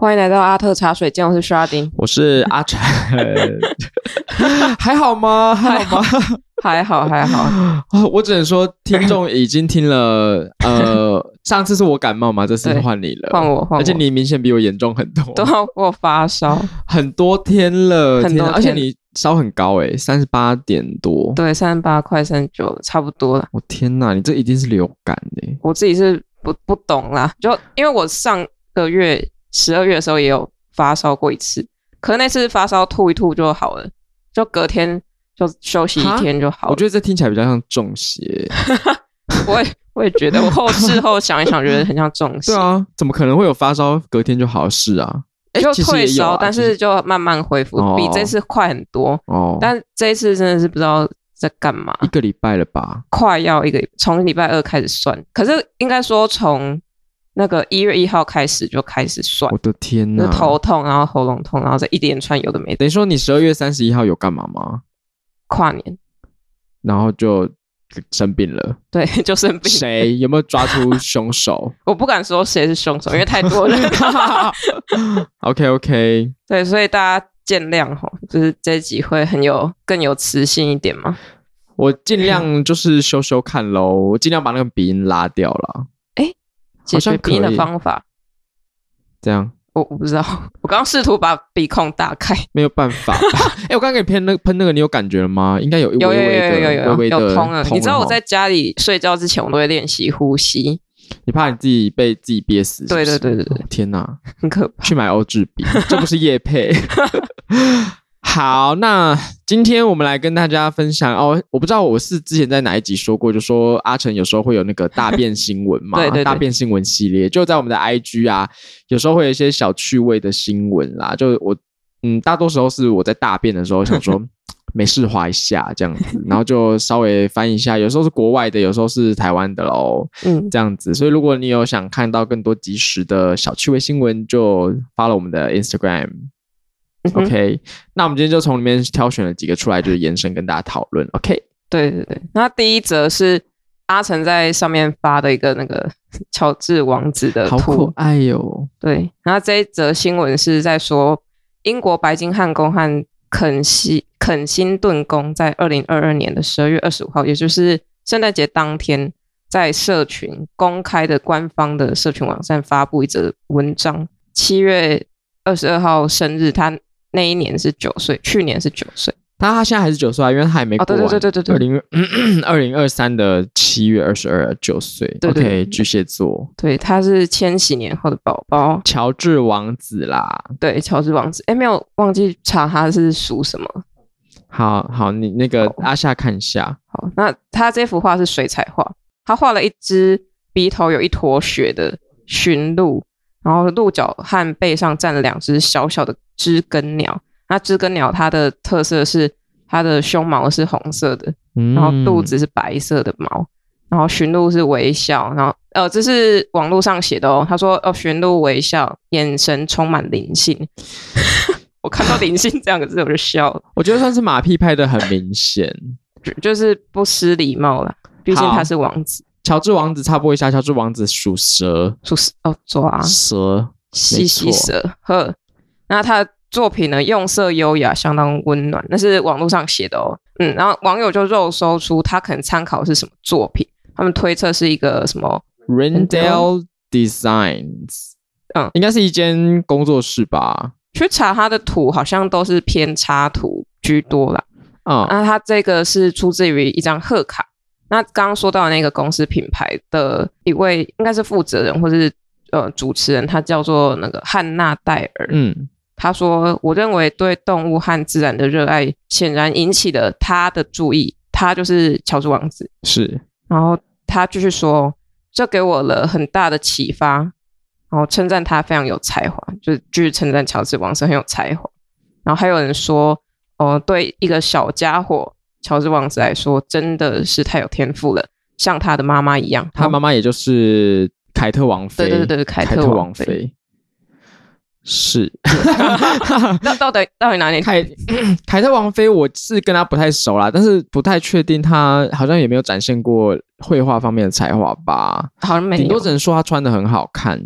欢迎来到阿特茶水间，我是刷丁，我是阿成，还好吗？还好吗？还好，还好。我只能说，听众已经听了。呃，上次是我感冒嘛，这次换你了，换我，换我。而且你明显比我严重很多，都要我发烧很多天了，很多天，而且你烧很高诶，三十八点多，对，三十八快三十九，差不多了。我天哪，你这一定是流感诶！我自己是不不懂啦，就因为我上个月。十二月的时候也有发烧过一次，可是那次发烧吐一吐就好了，就隔天就休息一天就好了。我觉得这听起来比较像中邪，我也我也觉得，我后事后想一想，觉得很像中邪。对啊，怎么可能会有发烧隔天就好事啊？哎，就退烧，啊，但是就慢慢恢复，哦，比这次快很多。哦，但这一次真的是不知道在干嘛。一个礼拜了吧？快要一个，从礼拜二开始算，可是应该说从。那个一月一号开始就开始算，我的天呐，头痛，然后喉咙痛，然后再一连串有的没的。等于说你十二月三十一号有干嘛吗？跨年，然后就生病了。对，就生病。谁有没有抓出凶手？我不敢说谁是凶手，因为太多人。OK OK，对，所以大家见谅哈，就是这一集会很有更有磁性一点嘛。我尽量就是修修看喽，我尽量把那个鼻音拉掉了。解决鼻音的方法，这样我我不知道，我刚刚试图把鼻孔打开，没有办法。哎、欸，我刚刚给你喷那喷那个，你有感觉了吗？应该有有有有有有有通了。你知道我在家里睡觉之前，我都会练习呼吸。你怕你自己被自己憋死是不是？对对对对对，哦、天哪，很可怕。去买欧智鼻，这不是叶配。好，那今天我们来跟大家分享哦。我不知道我是之前在哪一集说过，就说阿成有时候会有那个大便新闻嘛，对对对，大便新闻系列就在我们的 IG 啊，有时候会有一些小趣味的新闻啦。就我嗯，大多时候是我在大便的时候想说 没事滑一下这样子，然后就稍微翻一下。有时候是国外的，有时候是台湾的喽，嗯，这样子。所以如果你有想看到更多及时的小趣味新闻，就 follow 我们的 Instagram。OK，那我们今天就从里面挑选了几个出来，就是延伸跟大家讨论。OK，对对对，那第一则是阿成在上面发的一个那个 乔治王子的图，好可爱哟、哦。对，然后这一则新闻是在说，英国白金汉宫和肯西肯辛顿宫在二零二二年的十二月二十五号，也就是圣诞节当天，在社群公开的官方的社群网站发布一则文章。七月二十二号生日，他。那一年是九岁，去年是九岁，他他现在还是九岁啊，因为他还没过完。哦、对对对对对，二零 二零二三的七月二十二，九岁。OK，巨蟹座。对，他是千禧年后的宝宝，乔治王子啦。对，乔治王子。哎，没有忘记查他是属什么。好好，你那个阿夏看一下。好，那他这幅画是水彩画，他画了一只鼻头有一坨血的驯鹿。然后鹿角和背上站了两只小小的知更鸟。那知更鸟它的特色是它的胸毛是红色的，然后肚子是白色的毛。然后驯鹿是微笑，然后呃，这是网络上写的哦。他说哦，驯鹿微笑，眼神充满灵性。我看到“灵性”这两个字我就笑了。我觉得算是马屁拍的很明显，就，就是不失礼貌了。毕竟他是王子。乔治王子插播一下，乔治王子属蛇，属蛇哦，抓蛇，吸吸蛇。呵，那他的作品呢，用色优雅，相当温暖。那是网络上写的哦。嗯，然后网友就肉搜出他可能参考的是什么作品，他们推测是一个什么 Rendell Designs，嗯，应该是一间工作室吧。去查他的图，好像都是偏插图居多啦。嗯，那他这个是出自于一张贺卡。那刚刚说到那个公司品牌的一位应该是负责人或者是呃主持人，他叫做那个汉娜戴尔。嗯，他说：“我认为对动物和自然的热爱显然引起了他的注意。他就是乔治王子。”是。然后他继续说：“这给我了很大的启发。”然后称赞他非常有才华，就是继续称赞乔治王子很有才华。然后还有人说：“哦、呃，对一个小家伙。”乔治王子来说，真的是太有天赋了，像他的妈妈一样。他妈妈也就是凯特王妃。对对对，凯特王妃。是，那到底到底哪里？凯 凯特王妃，我是跟她不太熟啦，但是不太确定她好像也没有展现过绘画方面的才华吧？好像没有，顶多只能说她穿的很好看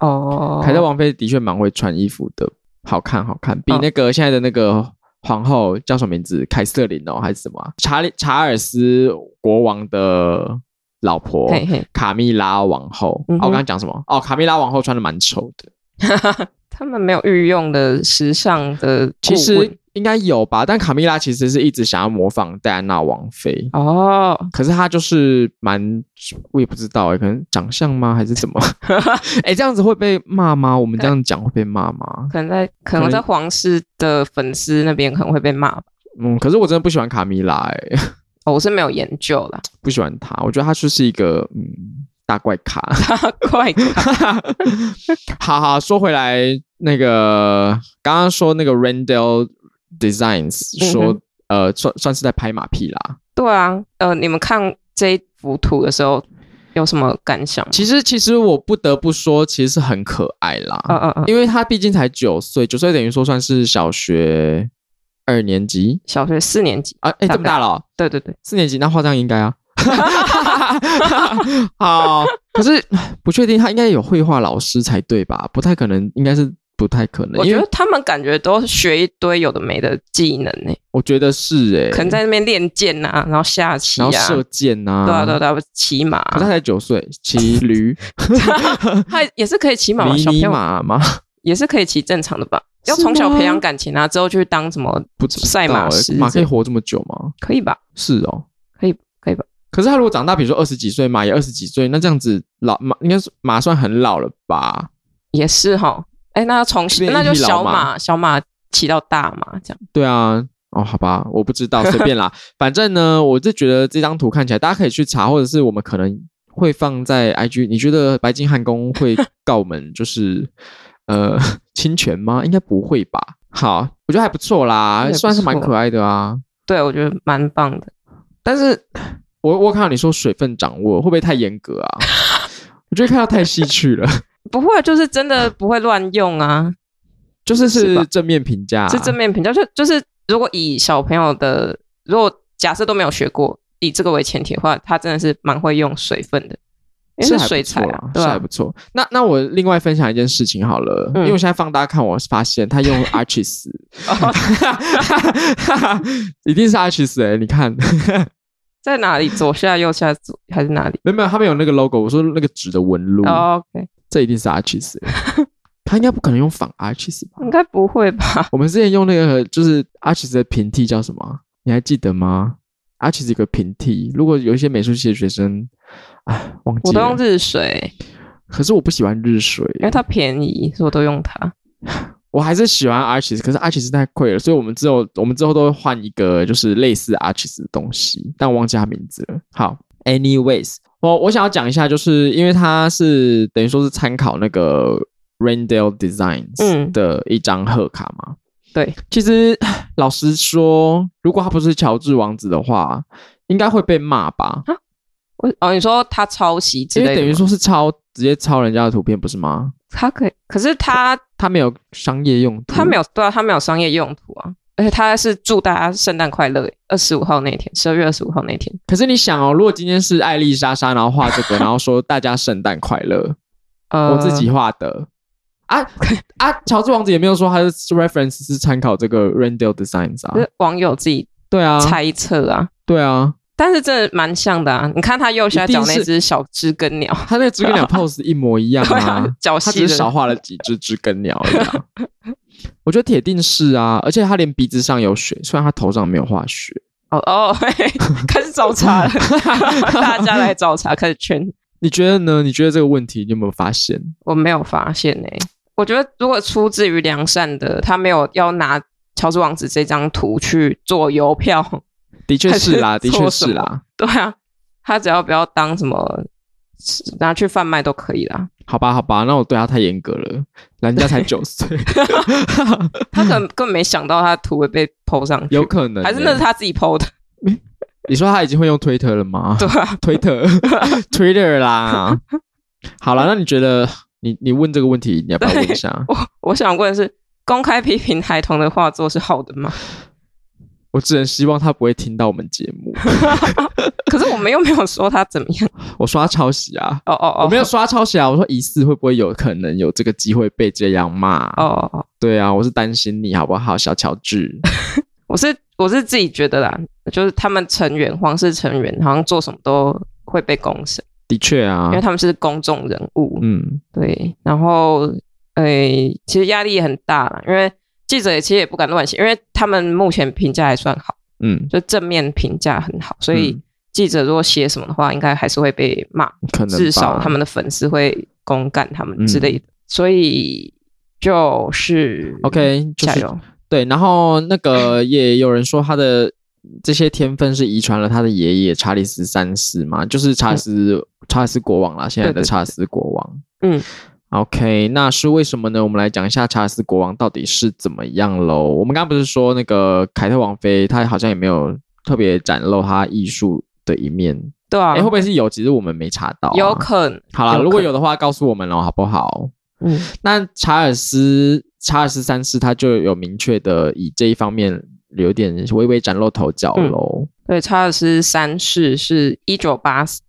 哦。凯特王妃的确蛮会穿衣服的，好看好看，比那个现在的那个皇后叫什么名字？凯瑟琳哦，还是什么？查理查尔斯国王的老婆卡蜜拉王后。嗯哦、我刚刚讲什么？哦，卡蜜拉王后穿的蛮丑的。他们没有御用的时尚的，其实应该有吧。但卡蜜拉其实是一直想要模仿戴安娜王妃哦，可是她就是蛮，我也不知道哎，可能长相吗，还是什么？哎，这样子会被骂吗？我们这样讲会被骂吗？可能在可能在皇室的粉丝那边可能会被骂吧。嗯，可是我真的不喜欢卡蜜拉哎，哦，我是没有研究啦，不喜欢她，我觉得她就是一个嗯。大怪咖，大怪咖。好好说回来，那个刚刚说那个 Randall Designs 说，嗯、呃，算算是在拍马屁啦。对啊，呃，你们看这一幅图的时候有什么感想？其实，其实我不得不说，其实是很可爱啦。嗯嗯嗯，因为他毕竟才九岁，九岁等于说算是小学二年级，小学四年级啊？哎，这么大了，哦？对对对，四年级那画这样应该啊。好，可是不确定他应该有绘画老师才对吧？不太可能，应该是不太可能。我觉得他们感觉都学一堆有的没的技能呢。我觉得是哎，可能在那边练剑呐，然后下棋啊，然后射箭啊，对啊对啊，骑马。可他才九岁，骑驴，他也是可以骑马吗？迷你马吗？也是可以骑正常的吧？要从小培养感情啊，之后去当什么不赛马师？马可以活这么久吗？可以吧？是哦，可以可以吧？可是他如果长大，比如说二十几岁，马也二十几岁，那这样子老马应该是马算很老了吧？也是哈，哎，那从那就小马小马骑到大马这样。对啊，哦，好吧，我不知道，随便啦。反正呢，我就觉得这张图看起来，大家可以去查，或者是我们可能会放在 IG。你觉得白金汉宫会告我们 就是呃侵权吗？应该不会吧？好，我觉得还不错啦，算是蛮可爱的啊。对，我觉得蛮棒的，但是。我我看到你说水分掌握会不会太严格啊？我觉得看到太细致了。不会，就是真的不会乱用啊。就是是正面评价，是正面评价。就就是如果以小朋友的，如果假设都没有学过，以这个为前提的话，他真的是蛮会用水分的，是水彩啊，是还不错。那那我另外分享一件事情好了，因为我现在放大看，我发现他用 Arches，一定是 Arches 哎，你看。在哪里？左下、右下、左还是哪里？没有没有，他们有那个 logo。我说那个纸的纹路。Oh, OK，这一定是 Arches。他应该不可能用仿 Arches 吧？应该不会吧？我们之前用那个就是 Arches 的平替叫什么？你还记得吗？Arches 有个平替，如果有一些美术系的学生，哎，忘记了。我都用日水，可是我不喜欢日水，因为它便宜，所以我都用它。我还是喜欢 Arches，可是 Arches 太贵了，所以我们之后我们之后都会换一个就是类似 Arches 的东西，但我忘记它名字了。好，anyways，我我想要讲一下，就是因为它是等于说是参考那个 Randell Designs 的一张贺卡嘛。嗯、对，其实老实说，如果他不是乔治王子的话，应该会被骂吧？啊，我哦，你说他抄袭之类的，因为等于说是抄直接抄人家的图片，不是吗？他可以，可是他他没有商业用途，他没有对啊，他没有商业用途啊，而且他是祝大家圣诞快乐，二十五号那天，十二月二十五号那天。可是你想哦，如果今天是艾丽莎莎，然后画这个，然后说大家圣诞快乐，呃，我自己画的。啊啊，乔治王子也没有说他是 reference 是参考这个 Randell Designs 啊，是网友自己对啊。猜测啊，对啊。但是这蛮像的啊！你看他右下角那只小知更鸟，他那个知更鸟 pose 一模一样啊，脚他只是少画了几只知更鸟一样。我觉得铁定是啊，而且他连鼻子上有血，虽然他头上没有画血。哦哦，开始找茬了，大家来找茬，开始圈。你觉得呢？你觉得这个问题你有没有发现？我没有发现诶、欸。我觉得如果出自于良善的，他没有要拿乔治王子这张图去做邮票。的确是啦，的确是啦，对啊，他只要不要当什么拿去贩卖都可以啦。好吧，好吧，那我对他太严格了，人家才九岁，他可能根本没想到他的图会被 PO 上去，有可能、欸，还是那是他自己 PO 的？你说他已经会用 Twitter 了吗？对啊，推特，Twitter 啦。好了，那你觉得你你问这个问题，你要不要问一下？我我想问的是，公开批评孩童的画作是好的吗？我只能希望他不会听到我们节目。可是我们又没有说他怎么样。我刷抄袭啊！哦哦哦，我没有刷抄袭啊！我说疑似会不会有可能有这个机会被这样骂？哦哦哦，对啊，我是担心你好不好，小乔治。我是我是自己觉得啦，就是他们成员皇室成员好像做什么都会被公审。的确啊，因为他们是公众人物。嗯，对。然后，诶、欸，其实压力也很大啦，因为。记者也其实也不敢乱写，因为他们目前评价还算好，嗯，就正面评价很好，所以记者如果写什么的话，应该还是会被骂，可能至少他们的粉丝会公干他们之类的，嗯、所以就是 OK，加油。对，然后那个也有人说他的这些天分是遗传了他的爷爷查理斯三世嘛，就是查理斯、嗯、查理斯国王啦，现在的查理斯国王，嗯。OK，那是为什么呢？我们来讲一下查尔斯国王到底是怎么样喽。我们刚刚不是说那个凯特王妃，她好像也没有特别展露她艺术的一面。对啊，诶会不会是有？其实我们没查到、啊。有可能。好了，如果有的话，告诉我们喽，好不好？嗯。那查尔斯查尔斯三世他就有明确的以这一方面有点微微崭露头角喽、嗯。对，查尔斯三世是一九八四。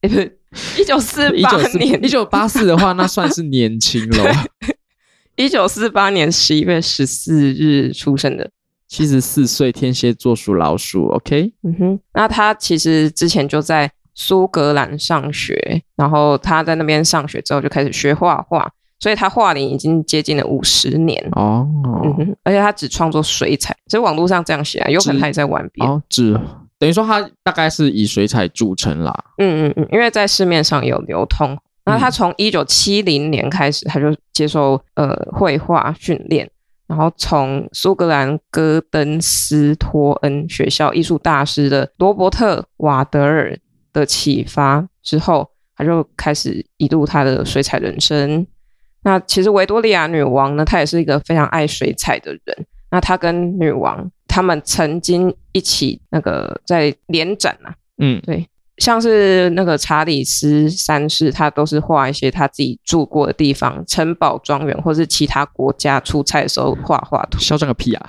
一九四八年，一九八四的话，那算是年轻了。一九四八年十一月十四日出生的，七十四岁，天蝎座属老鼠。OK，嗯哼，那他其实之前就在苏格兰上学，然后他在那边上学之后就开始学画画，所以他画龄已经接近了五十年哦。嗯哼，而且他只创作水彩，所以网络上这样写啊，有可能他也在玩笔哦，只。等于说，他大概是以水彩著称啦。嗯嗯嗯，因为在市面上有流通。那他从一九七零年开始，他就接受呃绘画训练，然后从苏格兰戈登斯托恩学校艺术大师的罗伯特瓦德尔的启发之后，他就开始一路他的水彩人生。那其实维多利亚女王呢，她也是一个非常爱水彩的人。那她跟女王。他们曾经一起那个在联展啊，嗯，对，像是那个查理斯三世，他都是画一些他自己住过的地方、城堡、庄园，或是其他国家出差的时候画画图。嚣张个屁啊！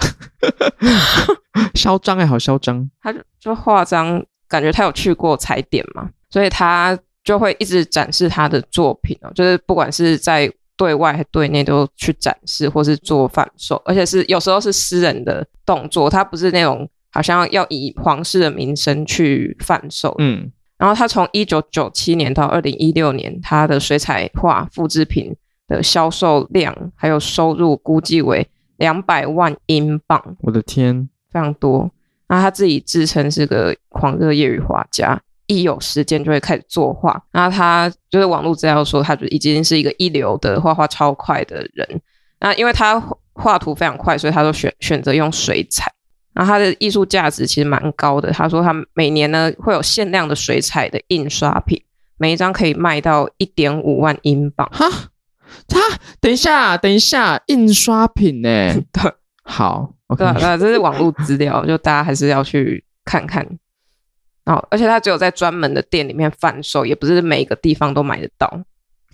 嚣张哎，好嚣张！他就就画张，感觉他有去过踩点嘛，所以他就会一直展示他的作品哦，就是不管是在。对外对内都去展示，或是做贩售，而且是有时候是私人的动作，他不是那种好像要以皇室的名声去贩售。嗯，然后他从一九九七年到二零一六年，他的水彩画复制品的销售量还有收入估计为两百万英镑。我的天，非常多。那他自己自称是个狂热业余画家。一有时间就会开始作画，那他就是网络资料说，他就已经是一个一流的画画超快的人。那因为他画图非常快，所以他都选选择用水彩。然后他的艺术价值其实蛮高的。他说他每年呢会有限量的水彩的印刷品，每一张可以卖到一点五万英镑。哈，他等一下，等一下，印刷品呢？对，好，okay、对，那这是网络资料，就大家还是要去看看。哦，而且它只有在专门的店里面贩售，也不是每个地方都买得到。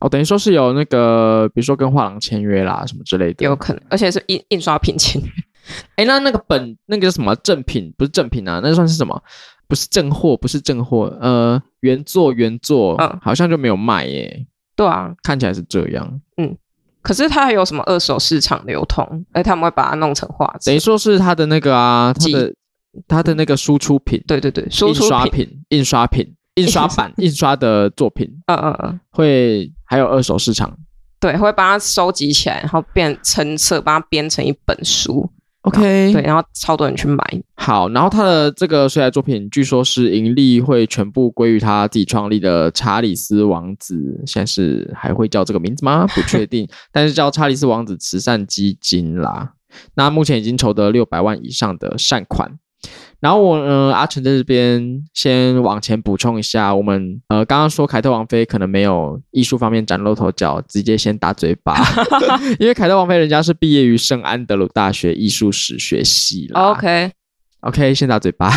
哦，等于说是有那个，比如说跟画廊签约啦，什么之类的，有可能。而且是印印刷品签约。哎，那那个本那个什么正品，不是正品啊，那算是什么？不是正货，不是正货。呃，原作原作，嗯，好像就没有卖耶。对啊，看起来是这样。嗯，可是它还有什么二手市场流通？哎，他们会把它弄成画，等于说是它的那个啊，它的。他的那个输出品，对对对，印刷品、印刷品、印刷版、印刷的作品，嗯嗯嗯，会还有二手市场，对，会把它收集起来，然后变成册，把它编成一本书，OK，对，然后超多人去买。好，然后他的这个水彩作品，据说是盈利会全部归于他自己创立的查理斯王子，现在是还会叫这个名字吗？不确定，但是叫查理斯王子慈善基金啦。那目前已经筹得六百万以上的善款。然后我呃阿成在这边先往前补充一下，我们呃刚刚说凯特王妃可能没有艺术方面崭露头角，直接先打嘴巴，因为凯特王妃人家是毕业于圣安德鲁大学艺术史学系啦。OK OK，先打嘴巴。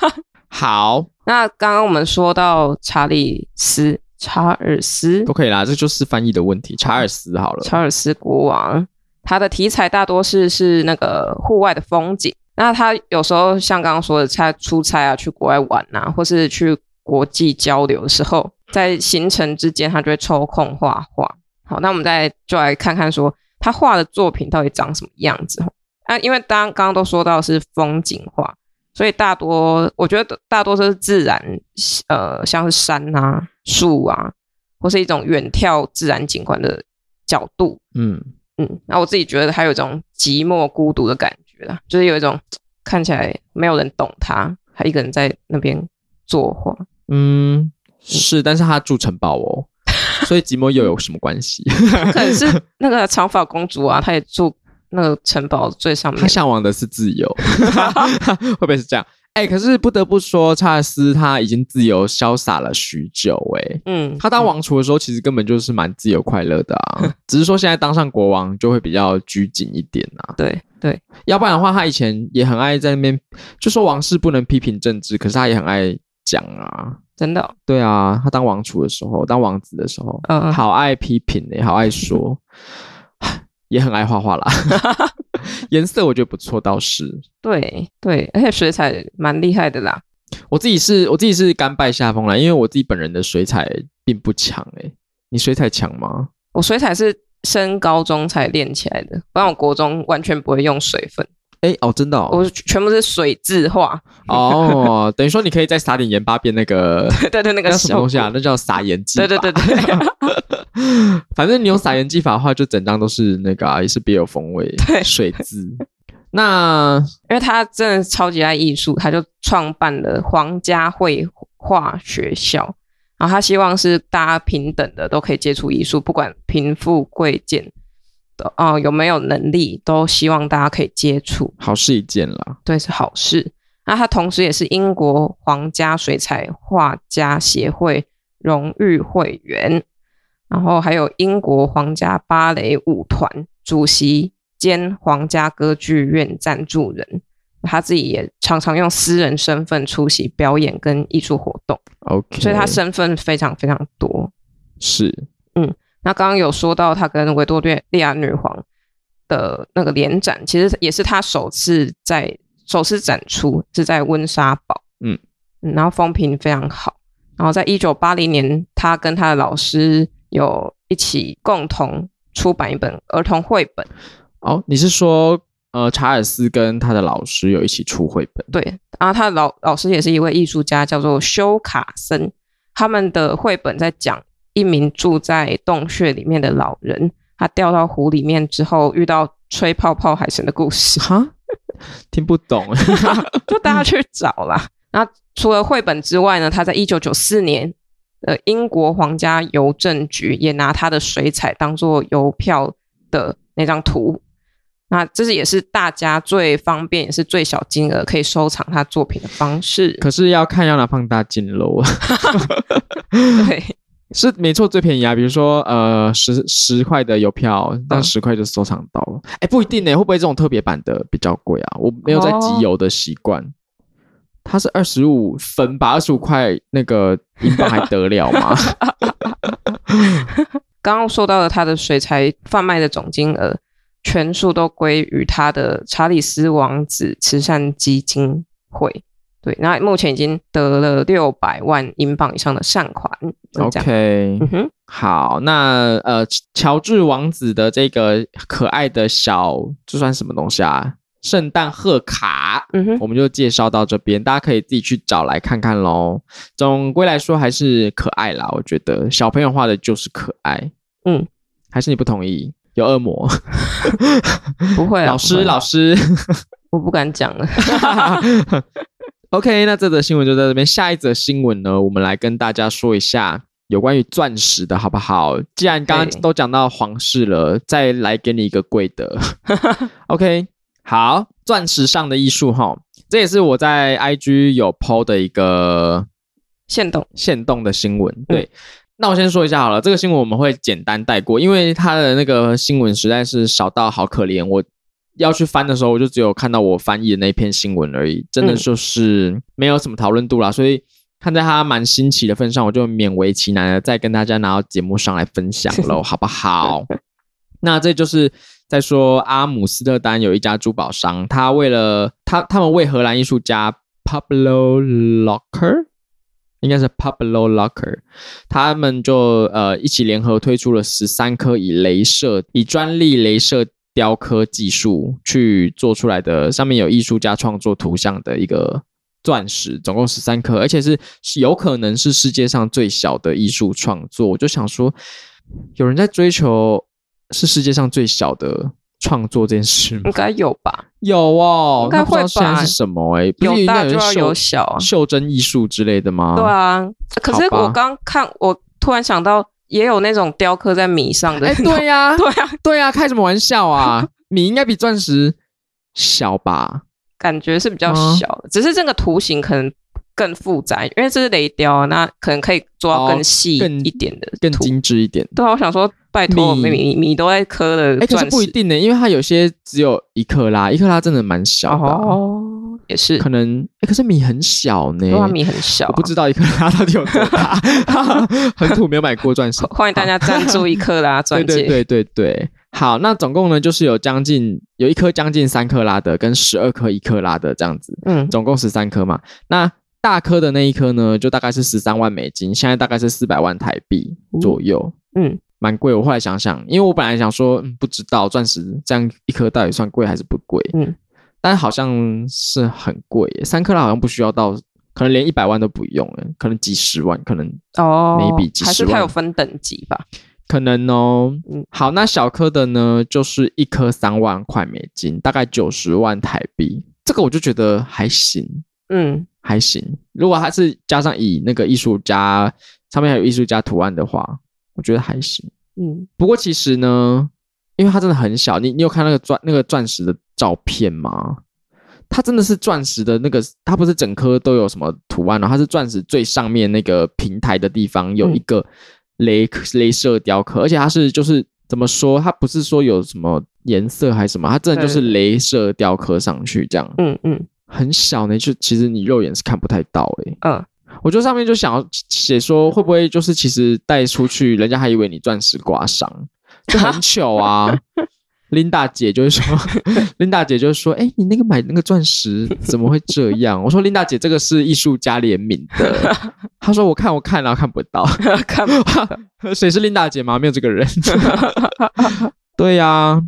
好，那刚刚我们说到查理斯查尔斯都可以啦，这就是翻译的问题。查尔斯好了，查尔斯国王，他的题材大多是是那个户外的风景。那他有时候像刚刚说的，他出差啊，去国外玩啊，或是去国际交流的时候，在行程之间，他就会抽空画画。好，那我们再就来看看说他画的作品到底长什么样子。啊，因为当刚刚都说到是风景画，所以大多我觉得大多都是自然，呃，像是山啊。树啊，或是一种远眺自然景观的角度，嗯嗯，那我自己觉得他有一种寂寞孤独的感觉啦，就是有一种看起来没有人懂他，他一个人在那边作画，嗯，是，但是他住城堡哦，所以寂寞又有什么关系？可能是那个长发公主啊，她也住那个城堡最上面，她向往的是自由，会不会是这样？哎、欸，可是不得不说，查尔斯他已经自由潇洒了许久，哎，嗯，他当王储的时候，其实根本就是蛮自由快乐的啊，嗯、只是说现在当上国王就会比较拘谨一点啊，对对，要不然的话，他以前也很爱在那边就说王室不能批评政治，可是他也很爱讲啊，真的、哦，对啊，他当王储的时候，当王子的时候，嗯，好爱批评哎，好爱说，也很爱画画啦。颜色我觉得不错，倒是对对，而且水彩蛮厉害的啦。我自己是我自己是甘拜下风啦，因为我自己本人的水彩并不强诶、欸。你水彩强吗？我水彩是升高中才练起来的，不然我国中完全不会用水粉。哎、欸、哦，真的、哦，我全部是水字画。哦，等于说你可以再撒点盐巴变那个，对对对，那个那什么东西啊？那叫撒盐技法。对对对对，对。反正你用撒盐技法的话，就整张都是那个啊，也是别有风味。对，水渍。那 因为他真的超级爱艺术，他就创办了皇家绘画学校。然后他希望是大家平等的，都可以接触艺术，不管贫富贵贱的哦，有没有能力，都希望大家可以接触。好事一件啦，对，是好事。那他同时也是英国皇家水彩画家协会荣誉会员。然后还有英国皇家芭蕾舞团主席兼皇家歌剧院赞助人，他自己也常常用私人身份出席表演跟艺术活动。OK，所以他身份非常非常多。是，嗯，那刚刚有说到他跟维多利亚女皇的那个联展，其实也是他首次在首次展出是在温莎堡，嗯，嗯，然后风评非常好。然后在一九八零年，他跟他的老师。有一起共同出版一本儿童绘本。哦，你是说，呃，查尔斯跟他的老师有一起出绘本？对，然后他的老老师也是一位艺术家，叫做修卡森。他们的绘本在讲一名住在洞穴里面的老人，他掉到湖里面之后遇到吹泡泡海神的故事。哈，听不懂，就大家去找啦。那除了绘本之外呢，他在一九九四年。呃，英国皇家邮政局也拿他的水彩当做邮票的那张图，那这是也是大家最方便也是最小金额可以收藏他作品的方式。可是要看要拿放大镜喽。对，是没错，最便宜啊。比如说，呃，十十块的邮票，那十块就收藏到了。哎、嗯，不一定呢，会不会这种特别版的比较贵啊？我没有在集邮的习惯。哦它是二十五分吧，二十五块那个英镑还得了吗？刚刚说到了他的水彩贩卖的总金额，全数都归于他的查理斯王子慈善基金会。对，那目前已经得了六百万英镑以上的善款。OK，嗯哼，好，那呃，乔治王子的这个可爱的小，这算什么东西啊？圣诞贺卡，嗯哼，我们就介绍到这边，大家可以自己去找来看看喽。总归来说还是可爱啦，我觉得小朋友画的就是可爱。嗯，还是你不同意？有恶魔？不会，老师，老师，我不敢讲了。OK，那这则新闻就在这边。下一则新闻呢，我们来跟大家说一下有关于钻石的好不好？既然刚刚都讲到皇室了，再来给你一个贵的。OK。好，钻石上的艺术哈，这也是我在 IG 有 PO 的一个限动限动的新闻。对，嗯、那我先说一下好了，这个新闻我们会简单带过，因为它的那个新闻实在是少到好可怜。我要去翻的时候，我就只有看到我翻译的那篇新闻而已，真的就是没有什么讨论度啦。所以看在他蛮新奇的份上，我就勉为其难的再跟大家拿到节目上来分享喽，好不好？那这就是在说阿姆斯特丹有一家珠宝商，他为了他他们为荷兰艺术家 Pablo Locker，应该是 Pablo Locker，他们就呃一起联合推出了十三颗以镭射以专利镭射雕刻技术去做出来的，上面有艺术家创作图像的一个。钻石总共十三颗，而且是有可能是世界上最小的艺术创作。我就想说，有人在追求是世界上最小的创作这件事吗？应该有吧？有哦，应该会吧？现在是什么、欸？哎，有大就要有小啊，袖珍艺术之类的吗？对啊。可是我刚看，我突然想到，也有那种雕刻在米上的。哎，对呀、啊，对呀、啊，对呀、啊，开什么玩笑啊？米应该比钻石小吧？感觉是比较小的，只是这个图形可能更复杂，因为这是雷雕，那可能可以做到更细一点的、更精致一点。对啊，我想说，拜托，米。米米都在颗的，哎，可是不一定呢，因为它有些只有一克拉，一克拉真的蛮小的。哦，也是，可能，哎，可是米很小呢，对啊，米很小，我不知道一克拉到底有多大，很土，没有买过钻石，欢迎大家赞助一克拉钻戒，对对对对。对。好，那总共呢，就是有将近有一颗将近三克拉的，跟十二颗一克拉的这样子，嗯，总共十三颗嘛。那大颗的那一颗呢，就大概是十三万美金，现在大概是四百万台币左右，嗯，蛮贵。我后来想想，因为我本来想说，嗯，不知道钻石这样一颗到底算贵还是不贵，嗯，但好像是很贵，三克拉好像不需要到，可能连一百万都不用，可能几十万，可能哦，maybe 几十万，还是它有分等级吧。可能哦，好，那小颗的呢，就是一颗三万块美金，大概九十万台币。这个我就觉得还行，嗯，还行。如果它是加上以那个艺术家上面还有艺术家图案的话，我觉得还行，嗯。不过其实呢，因为它真的很小，你你有看那个钻那个钻石的照片吗？它真的是钻石的那个，它不是整颗都有什么图案哦，它是钻石最上面那个平台的地方有一个。嗯雷镭射雕刻，而且它是就是怎么说？它不是说有什么颜色还是什么？它真的就是镭射雕刻上去这样。嗯嗯，很小呢，就其实你肉眼是看不太到诶、欸。嗯，我就上面就想要写说，会不会就是其实带出去，人家还以为你钻石刮伤，就很糗啊。琳达姐就是说，琳达姐就是说，哎、欸，你那个买那个钻石怎么会这样？我说，琳达姐，这个是艺术家联名的。她说，我看我看然后看不到，看不到，谁 是琳达姐吗？没有这个人。对呀、啊，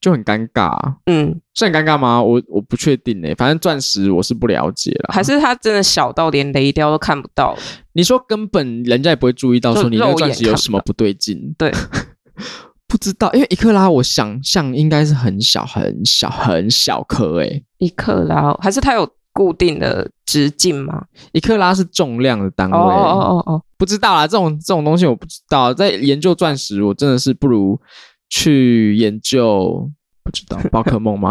就很尴尬。嗯，是很尴尬吗？我我不确定诶，反正钻石我是不了解了。还是它真的小到连雷雕都看不到？你说根本人家也不会注意到，说你那个钻石有什么不对劲？对。不知道，因为一克拉，我想象应该是很小、很小、很小颗诶。一克拉还是它有固定的直径吗？一克拉是重量的单位。哦哦哦哦，不知道啦，这种这种东西我不知道。在研究钻石，我真的是不如去研究不知道 宝可梦吗？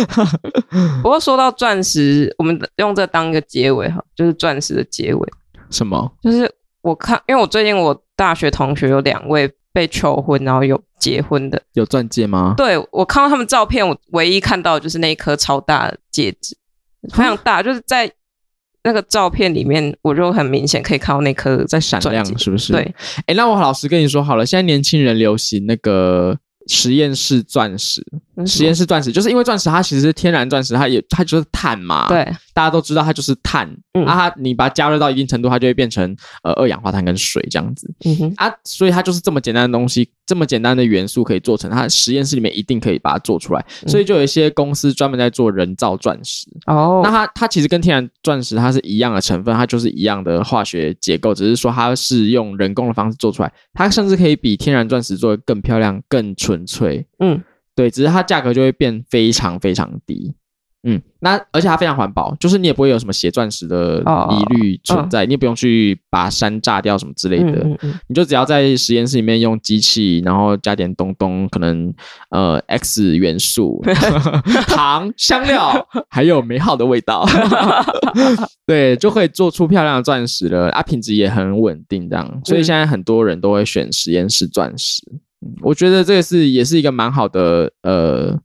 不过说到钻石，我们用这当一个结尾哈，就是钻石的结尾。什么？就是我看，因为我最近我大学同学有两位。被求婚，然后有结婚的，有钻戒吗？对，我看到他们照片，我唯一看到的就是那一颗超大的戒指，非常大，就是在那个照片里面，我就很明显可以看到那颗在闪亮，是不是？对，哎，那我老实跟你说好了，现在年轻人流行那个。实验室钻石，实验室钻石，就是因为钻石它其实是天然钻石，它也它就是碳嘛，对，大家都知道它就是碳，嗯、啊，它你把它加热到一定程度，它就会变成呃二氧化碳跟水这样子，嗯哼，啊，所以它就是这么简单的东西，这么简单的元素可以做成，它实验室里面一定可以把它做出来，所以就有一些公司专门在做人造钻石，哦，那它它其实跟天然钻石它是一样的成分，它就是一样的化学结构，只是说它是用人工的方式做出来，它甚至可以比天然钻石做的更漂亮、更。纯粹，嗯，对，只是它价格就会变非常非常低，嗯，那而且它非常环保，就是你也不会有什么血钻石的疑虑存在，哦、你也不用去把山炸掉什么之类的，嗯嗯嗯、你就只要在实验室里面用机器，然后加点东东，可能呃 X 元素、糖、香料，还有美好的味道，对，就可以做出漂亮的钻石了，啊，品质也很稳定，这样，所以现在很多人都会选实验室钻石。我觉得这个是也是一个蛮好的呃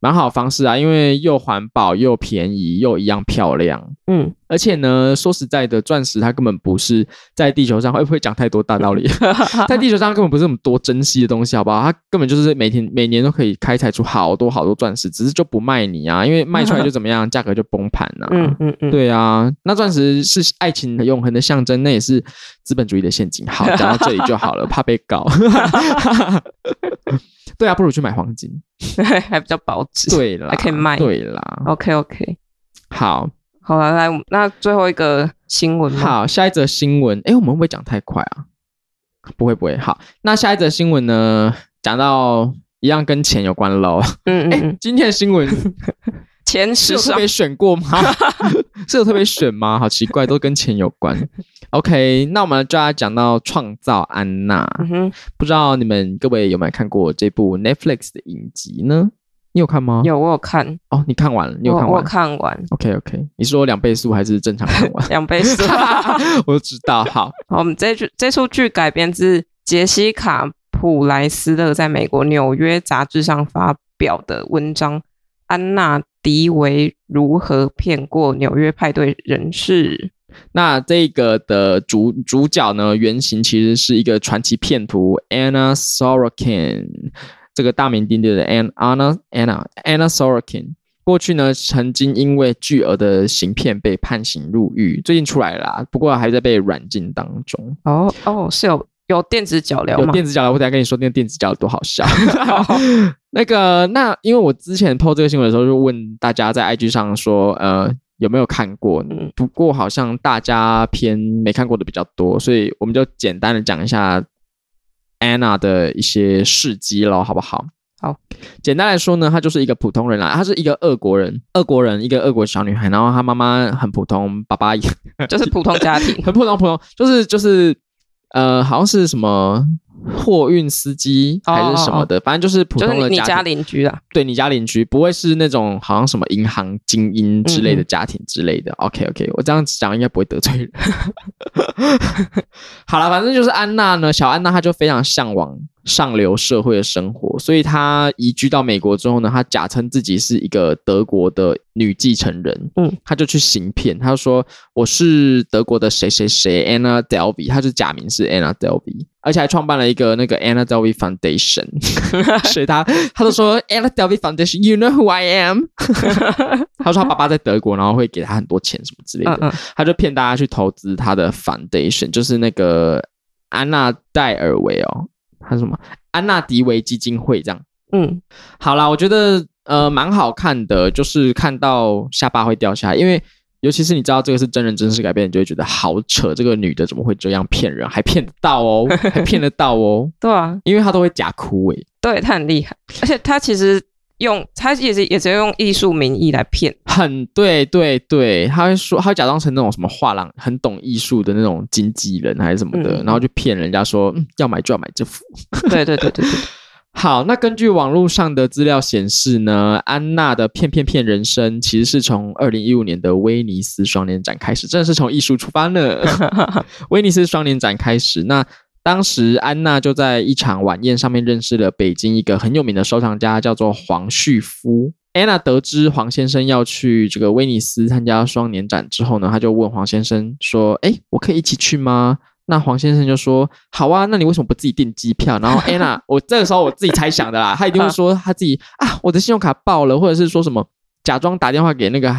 蛮好方式啊，因为又环保又便宜又一样漂亮，嗯，而且呢，说实在的，钻石它根本不是在地球上会不会讲太多大道理，在地球上根本不是那么多珍稀的东西，好不好？它根本就是每天每年都可以开采出好多好多钻石，只是就不卖你啊，因为卖出来就怎么样，价格就崩盘了。嗯嗯嗯，对啊，那钻石是爱情的永恒的象征，那也是资本主义的陷阱。好，讲到这里就好了，怕被告。对啊，不如去买黄金，还比较保值。对啦，还可以卖。对啦，OK OK，好，好了，来，那最后一个新闻。好，下一则新闻。哎，我们会不会讲太快啊？不会不会。好，那下一则新闻呢？讲到一样跟钱有关喽。嗯嗯。哎，今天的新闻。钱是有特别选过吗？是有特别选吗？好奇怪，都跟钱有关。OK，那我们就要讲到创造安娜。嗯哼，不知道你们各位有没有看过这部 Netflix 的影集呢？你有看吗？有，我有看。哦，你看完了？你有看完？我，我看完。OK OK，你是说两倍速还是正常看完？两倍速。我知道。好，好，我们这剧这出剧改编自杰西卡普莱斯勒在美国纽约杂志上发表的文章《安娜》。迪维如何骗过纽约派对人士？那这个的主主角呢？原型其实是一个传奇骗徒 Anna Sorokin，这个大名鼎鼎的 Anna Anna Anna Sorokin。过去呢，曾经因为巨额的行骗被判刑入狱，最近出来了啦，不过还在被软禁当中。哦哦，是有。有电子脚镣吗？有电子脚镣，我等下跟你说那个电子脚镣多好笑。那个，那因为我之前 po 这个新闻的时候，就问大家在 IG 上说，呃，有没有看过？不过好像大家偏没看过的比较多，所以我们就简单的讲一下 Anna 的一些事迹喽，好不好？好，简单来说呢，她就是一个普通人啦，她是一个俄国人，俄国人，一个俄国小女孩，然后她妈妈很普通，爸爸也 就是普通家庭，很普通，普通，就是就是。呃，好像是什么货运司机还是什么的，哦哦哦，反正就是普通的你家邻居啊。对，你家邻居不会是那种好像什么银行精英之类的家庭之类的。嗯、OK OK，我这样子讲应该不会得罪人。好了，反正就是安娜呢，小安娜她就非常向往上流社会的生活，所以她移居到美国之后呢，她假称自己是一个德国的女继承人，嗯，她就去行骗，她就说我是德国的谁谁谁 Anna Delvey，她就假名是 Anna Delvey，而且还创办了一个那个 Anna Delvey Foundation，所以他他就说 Anna Delvey Foundation，You know who I am？他说他爸爸在德国，然后会给他很多钱什么之类的，他就骗大家去投资他的 Foundation，就是那个安娜戴尔维哦。他是什么？安娜迪维基金会这样。嗯，好啦，我觉得呃蛮好看的，就是看到下巴会掉下来，因为尤其是你知道这个是真人真事改编，你就会觉得好扯，这个女的怎么会这样骗人，还骗得到哦，还骗得到哦。对啊，因为她都会假哭诶，对，她很厉害，而且她其实。用她也是也是用艺术名义来骗，很对对对，她会说她会假装成那种什么画廊很懂艺术的那种经纪人还是什么的，嗯、然后就骗人家说、嗯、要买就要买这幅。对对对对对。好，那根据网络上的资料显示呢，安娜的骗骗骗人生其实是从二零一五年的威尼斯双年展开始，真的是从艺术出发呢。威尼斯双年展开始，那。当时安娜就在一场晚宴上面认识了北京一个很有名的收藏家，叫做黄旭夫。安娜得知黄先生要去这个威尼斯参加双年展之后呢，他就问黄先生说：“哎，我可以一起去吗？”那黄先生就说：“好啊，那你为什么不自己订机票？”然后安娜，我这个时候我自己猜想的啦，他一定会说他自己啊，我的信用卡爆了，或者是说什么假装打电话给那个。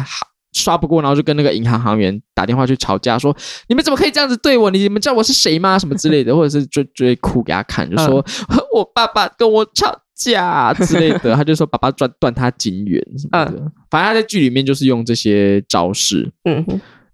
刷不过，然后就跟那个银行行员打电话去吵架，说你们怎么可以这样子对我？你们知道我是谁吗？什么之类的，或者是追追哭给他看，就说、嗯、我爸爸跟我吵架之类的。他就说爸爸断断他金元什么的，嗯、反正他在剧里面就是用这些招式。嗯，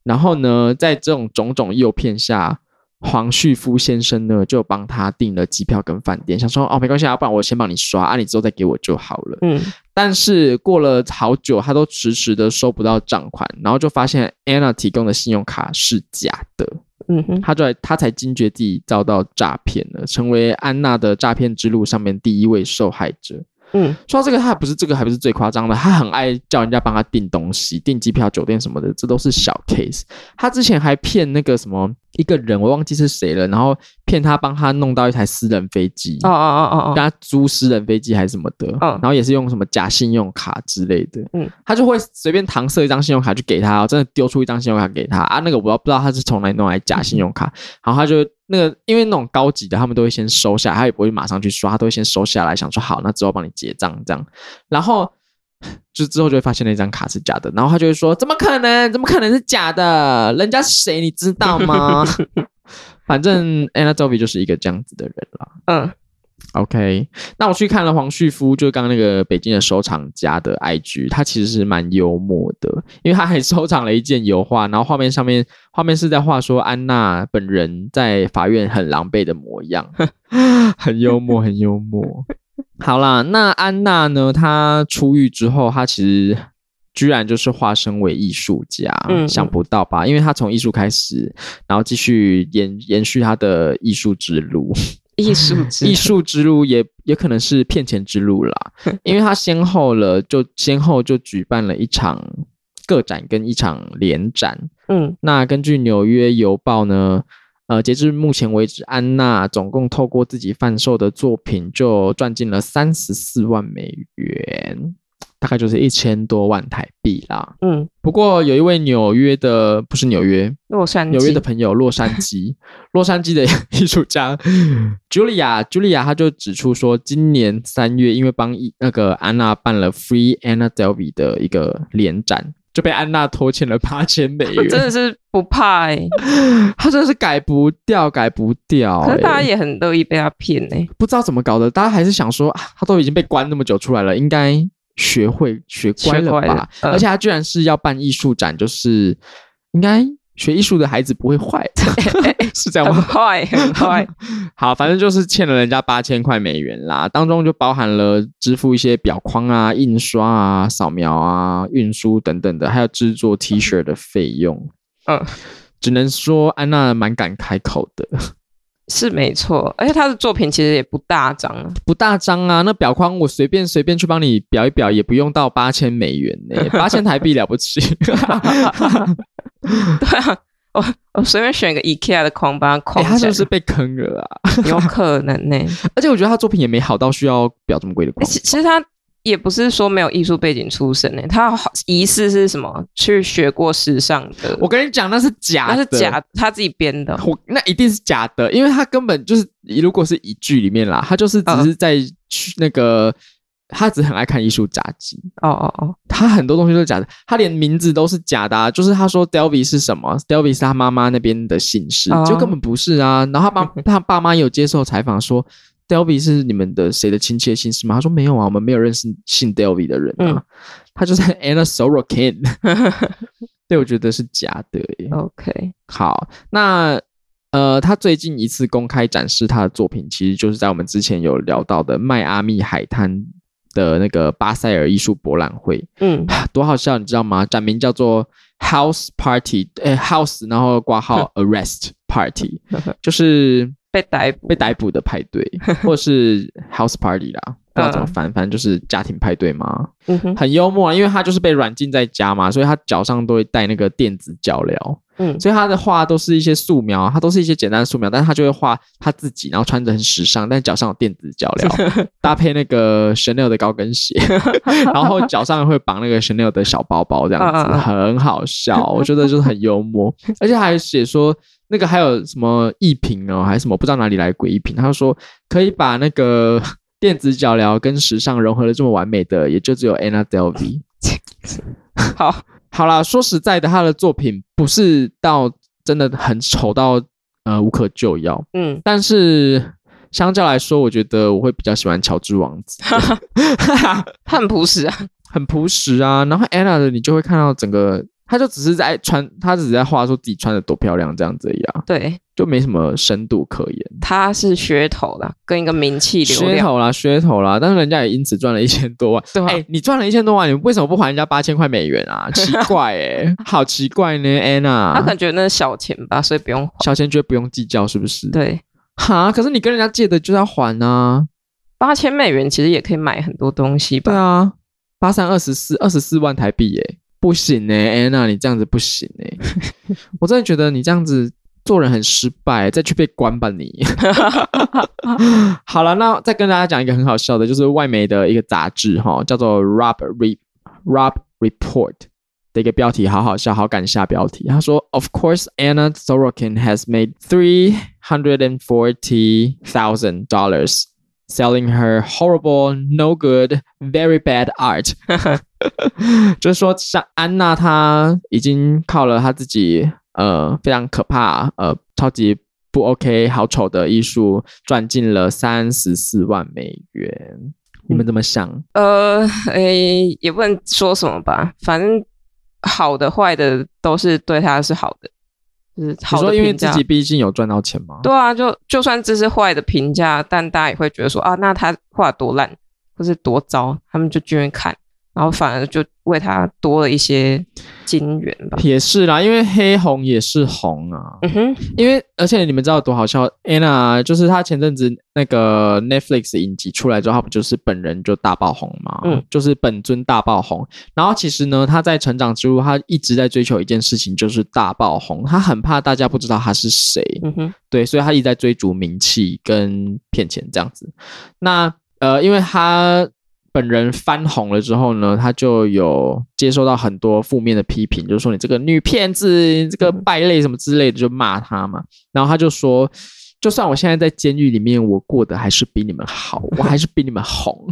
然后呢，在这种种种诱骗下。黄旭夫先生呢，就帮他订了机票跟饭店，想说哦，没关系啊，不然我先帮你刷，啊，你之后再给我就好了。嗯，但是过了好久，他都迟迟的收不到账款，然后就发现 Anna 提供的信用卡是假的。嗯哼，他就他才惊觉自己遭到诈骗了，成为安娜的诈骗之路上面第一位受害者。嗯，说到这个，他还不是这个，还不是最夸张的，他很爱叫人家帮他订东西、订机票、酒店什么的，这都是小 case。他之前还骗那个什么一个人，我忘记是谁了，然后骗他帮他弄到一台私人飞机，哦哦哦哦哦，跟他租私人飞机还是什么的，哦，然后也是用什么假信用卡之类的，嗯，他就会随便搪塞一张信用卡去给他，真的丢出一张信用卡给他。啊，那个我不知道他是从哪里弄来假信用卡，然后他就。那个，因为那种高级的，他们都会先收下，他也不会马上去刷，他都会先收下来，想说好，那之后帮你结账这样。然后就之后就会发现那张卡是假的，然后他就会说：“怎么可能？怎么可能是假的？人家是谁？你知道吗？” 反正 Anna Dobby 就是一个这样子的人了。嗯。OK，那我去看了黄旭夫，就刚刚那个北京的收藏家的 IG，他其实是蛮幽默的，因为他还收藏了一件油画，然后画面上面 画面是在画说安娜本人在法院很狼狈的模样，很幽默，很幽默。好啦，那安娜呢？她出狱之后，她其实居然就是化身为艺术家，嗯嗯，想不到吧？因为她从艺术开始，然后继续延延续她的艺术之路。艺术 之艺术之路也也可能是骗钱之路啦，因为他先后了就先后就举办了一场个展跟一场联展。嗯，那根据纽约邮报呢，呃，截至目前为止，安娜总共透过自己贩售的作品就赚进了三十四万美元。大概就是一千多万台币啦。嗯，不过有一位纽约的，不是纽约，洛杉矶，纽约的朋友，洛杉矶，洛杉矶的艺术家 Julia，Julia，他就指出说，今年三月因为帮一那个安娜办了 Free Anna Delvey 的一个联展，就被安娜拖欠了八千美元。真的是不怕哎、欸，他真的是改不掉，改不掉、欸。可是大家也很乐意被他骗哎、欸，不知道怎么搞的，大家还是想说，啊、他都已经被关那么久出来了，应该。学会学乖了吧？呃、而且他居然是要办艺术展，就是应该学艺术的孩子不会坏，是这样吗？很坏，很坏。好，反正就是欠了人家八千块美元啦，当中就包含了支付一些表框啊、印刷啊、扫描啊、运输等等的，还有制作 T 恤的费用。嗯，只能说安娜蛮敢开口的。是没错，而且他的作品其实也不大张，不大张啊。那表框我随便随便去帮你裱一裱，也不用到八千美元呢，八千台币了不起。对啊，我我随便选一个 IKEA 的框，把它框。他是不是被坑了啊？有可能呢。而且我觉得他作品也没好到需要裱这么贵的框。其实他。也不是说没有艺术背景出身诶，他疑似是什么去学过时尚的。我跟你讲，那是假的，那是假，他自己编的。我那一定是假的，因为他根本就是，如果是一剧里面啦，他就是只是在去那个，他只很爱看艺术杂志。哦哦哦，他很多东西都是假的，他连名字都是假的啊。就是他说 Delvey 是什么，Delvey 是他妈妈那边的姓氏，就根本不是啊。然后他爸他爸妈有接受采访说。Delvey 是你们的谁的亲戚的姓氏吗？他说没有啊，我们没有认识姓 Delvey 的人啊。嗯、他就是 Anna Sorokin。对，我觉得是假的耶。OK，好，那呃，他最近一次公开展示他的作品，其实就是在我们之前有聊到的迈阿密海滩的那个巴塞尔艺术博览会。嗯，多好笑，你知道吗？展名叫做 House Party，呃，House，然后挂号 Arrest Party，就是。被逮捕、被逮捕的派对，或是 house party 啦，不知道怎么翻，反正就是家庭派对嘛。嗯哼，很幽默啊，因为他就是被软禁在家嘛，所以他脚上都会带那个电子脚镣。嗯，所以他的画都是一些素描，他都是一些简单的素描，但是他就会画他自己，然后穿着很时尚，但脚上有电子脚镣，搭配那个 Chanel 的高跟鞋，然后脚上会绑那个 Chanel 的小包包，这样子很好笑，我觉得就是很幽默，而且还写说。那个还有什么艺品哦，还是什么不知道哪里来的诡异品？他说可以把那个 电子脚镣跟时尚融合的这么完美的，也就只有 Anna Delvey。好，好啦，说实在的，他的作品不是到真的很丑到呃无可救药。嗯，但是相较来说，我觉得我会比较喜欢乔治王子。他很朴实啊，很朴实啊。然后 Anna 的你就会看到整个。他就只是在穿，他只是在画说自己穿的多漂亮这样子一样，对，就没什么深度可言。他是噱头啦，跟一个名气流量。噱头啦，噱头啦，但是人家也因此赚了一千多万。对吧？哎、欸，你赚了一千多万，你为什么不还人家八千块美元啊？奇怪哎、欸，好奇怪呢，Anna。他可能觉得那是小钱吧，所以不用还。小钱觉得不用计较，是不是？对。哈，可是你跟人家借的就要还啊。八千美元其实也可以买很多东西吧？对啊，八三二十四二十四万台币耶，不行呢，安娜，你这样子不行呢。我真的觉得你这样子做人很失败，再去被关吧你。好了，那再跟大家讲一个很好笑的，就是外媒的一个杂志哈，叫做 Robb Re Robb Report 的一个标题，好好笑，好敢下标题。他说：“Of course, Anna Sorokin has made three hundred and forty thousand dollars.” Selling her horrible, no good, very bad art，就是说，像安娜，她已经靠了她自己，呃，非常可怕，呃，超级不 OK，好丑的艺术，赚进了三十四万美元。你们怎么想？呃，诶，也不能说什么吧，反正好的、坏的都是对她是好的。就是好的评价，你说因为自己毕竟有赚到钱吗？对啊，就就算这是坏的评价，但大家也会觉得说啊，那他画多烂或是多糟，他们就居然看。然后反而就为他多了一些金元吧。也是啦，因为黑红也是红啊。嗯哼。因为而且你们知道多好笑？Anna 就是他前阵子那个 Netflix 影集出来之后，他不就是本人就大爆红嘛？嗯。就是本尊大爆红。然后其实呢，他在成长之路，他一直在追求一件事情，就是大爆红。他很怕大家不知道他是谁。嗯哼。对，所以他一直在追逐名气跟骗钱这样子。那呃，因为他。本人翻红了之后呢，他就有接收到很多负面的批评，就是说你这个女骗子、你这个败类什么之类的，就骂他嘛。然后他就说，就算我现在在监狱里面，我过得还是比你们好，我还是比你们红，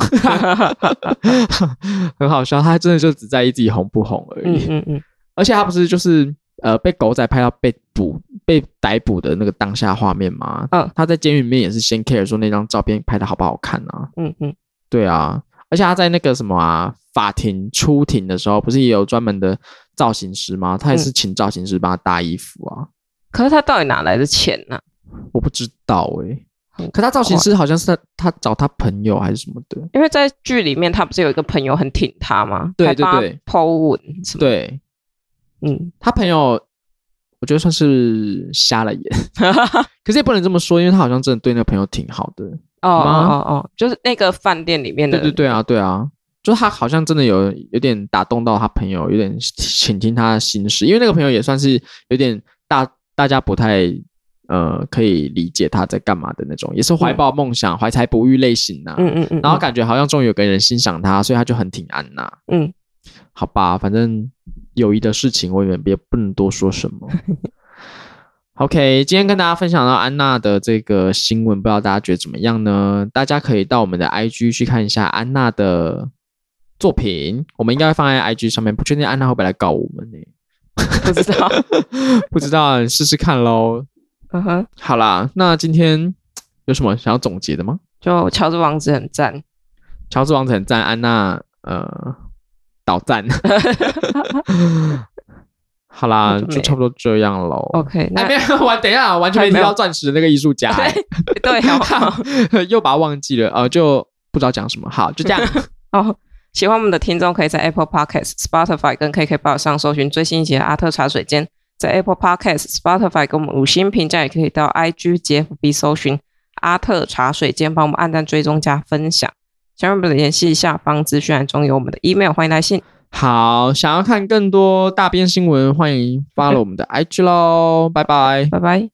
很好笑。他真的就只在意自己红不红而已。嗯嗯嗯。而且他不是就是呃被狗仔拍到被捕、被逮捕的那个当下画面吗？嗯。他在监狱里面也是先 care 说那张照片拍的好不好看啊？嗯嗯。对啊。而且他在那个什么啊，法庭出庭的时候，不是也有专门的造型师吗？他也是请造型师帮他搭衣服啊。可是他到底哪来的钱呢？我不知道哎、欸。可他造型师好像是他他找他朋友还是什么的？因为在剧里面，他不是有一个朋友很挺他吗？对对对，po 文什么？对，嗯，他朋友我觉得算是瞎了眼，可是也不能这么说，因为他好像真的对那个朋友挺好的。哦哦哦，就是那个饭店里面的。对对对啊，对啊，就他好像真的有有点打动到他朋友，有点倾听他的心事，因为那个朋友也算是有点大，大家不太呃可以理解他在干嘛的那种，也是怀抱梦想、怀、嗯、才不遇类型啊。嗯嗯嗯。然后感觉好像终于有个人欣赏他，所以他就很挺安娜。嗯，好吧，反正友谊的事情，我也别不能多说什么。OK，今天跟大家分享到安娜的这个新闻，不知道大家觉得怎么样呢？大家可以到我们的 IG 去看一下安娜的作品，我们应该会放在 IG 上面。不确定安娜会不会来告我们呢？不知道，不知道，试试看喽。嗯哼，好啦，那今天有什么想要总结的吗？就乔治王子很赞，乔治王子很赞，安娜呃倒赞。好啦，就差不多这样喽。OK，那边完，等一下，完全没提到钻石的那个艺术家，对，对，又把它忘记了，呃，就不知道讲什么。好，就这样。哦，喜欢我们的听众可以在 Apple Podcast、Spotify 跟 KKBOX 上搜寻最新一集的阿特茶水间，在 Apple Podcast、Spotify 给我们五星评价，也可以到 IG、GFB 搜寻阿特茶水间，帮我们按赞、追踪、加分享。想要我们的联系，下方资讯栏中有我们的 email，欢迎来信。好，想要看更多大编新闻，欢迎 follow 我们的 IG 喽，拜拜，拜拜。